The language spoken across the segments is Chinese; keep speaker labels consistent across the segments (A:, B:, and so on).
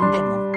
A: 对吗？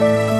A: you